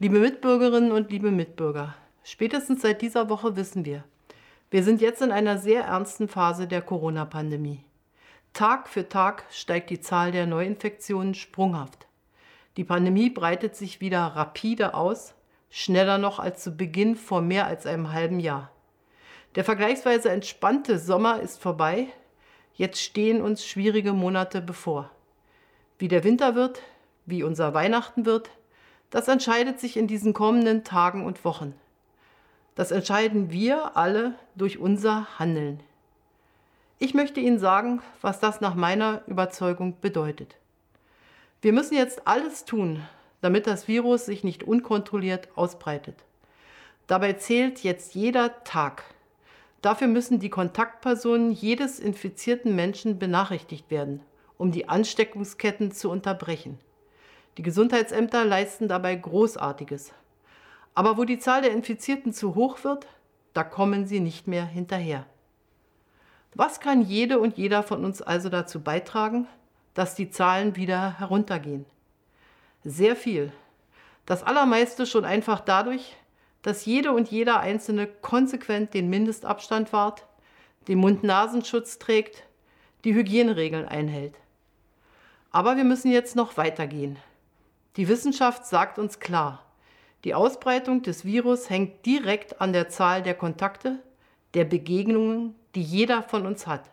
Liebe Mitbürgerinnen und liebe Mitbürger, spätestens seit dieser Woche wissen wir, wir sind jetzt in einer sehr ernsten Phase der Corona-Pandemie. Tag für Tag steigt die Zahl der Neuinfektionen sprunghaft. Die Pandemie breitet sich wieder rapide aus, schneller noch als zu Beginn vor mehr als einem halben Jahr. Der vergleichsweise entspannte Sommer ist vorbei, jetzt stehen uns schwierige Monate bevor. Wie der Winter wird, wie unser Weihnachten wird, das entscheidet sich in diesen kommenden Tagen und Wochen. Das entscheiden wir alle durch unser Handeln. Ich möchte Ihnen sagen, was das nach meiner Überzeugung bedeutet. Wir müssen jetzt alles tun, damit das Virus sich nicht unkontrolliert ausbreitet. Dabei zählt jetzt jeder Tag. Dafür müssen die Kontaktpersonen jedes infizierten Menschen benachrichtigt werden, um die Ansteckungsketten zu unterbrechen. Die Gesundheitsämter leisten dabei Großartiges. Aber wo die Zahl der Infizierten zu hoch wird, da kommen sie nicht mehr hinterher. Was kann jede und jeder von uns also dazu beitragen, dass die Zahlen wieder heruntergehen? Sehr viel. Das allermeiste schon einfach dadurch, dass jede und jeder Einzelne konsequent den Mindestabstand wahrt, den Mund-Nasenschutz trägt, die Hygieneregeln einhält. Aber wir müssen jetzt noch weitergehen. Die Wissenschaft sagt uns klar, die Ausbreitung des Virus hängt direkt an der Zahl der Kontakte, der Begegnungen, die jeder von uns hat.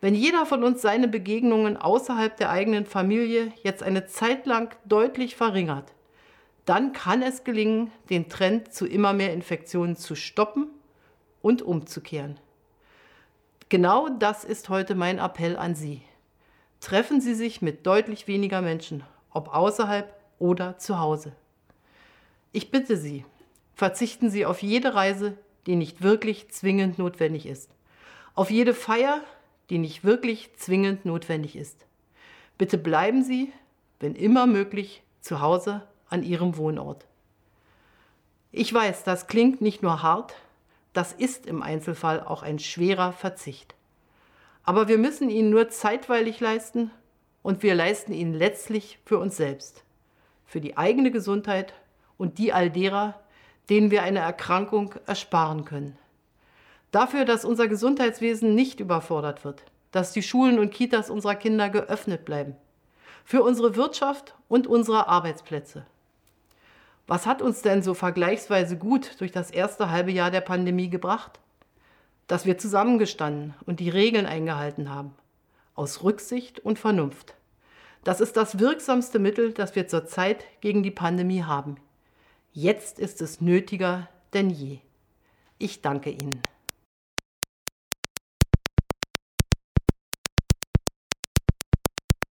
Wenn jeder von uns seine Begegnungen außerhalb der eigenen Familie jetzt eine Zeit lang deutlich verringert, dann kann es gelingen, den Trend zu immer mehr Infektionen zu stoppen und umzukehren. Genau das ist heute mein Appell an Sie. Treffen Sie sich mit deutlich weniger Menschen, ob außerhalb oder zu Hause. Ich bitte Sie, verzichten Sie auf jede Reise, die nicht wirklich zwingend notwendig ist. Auf jede Feier, die nicht wirklich zwingend notwendig ist. Bitte bleiben Sie, wenn immer möglich, zu Hause an Ihrem Wohnort. Ich weiß, das klingt nicht nur hart, das ist im Einzelfall auch ein schwerer Verzicht. Aber wir müssen ihn nur zeitweilig leisten und wir leisten ihn letztlich für uns selbst, für die eigene Gesundheit und die all derer, denen wir eine Erkrankung ersparen können. Dafür, dass unser Gesundheitswesen nicht überfordert wird, dass die Schulen und Kitas unserer Kinder geöffnet bleiben, für unsere Wirtschaft und unsere Arbeitsplätze. Was hat uns denn so vergleichsweise gut durch das erste halbe Jahr der Pandemie gebracht? Dass wir zusammengestanden und die Regeln eingehalten haben, aus Rücksicht und Vernunft. Das ist das wirksamste Mittel, das wir zurzeit gegen die Pandemie haben. Jetzt ist es nötiger denn je. Ich danke Ihnen.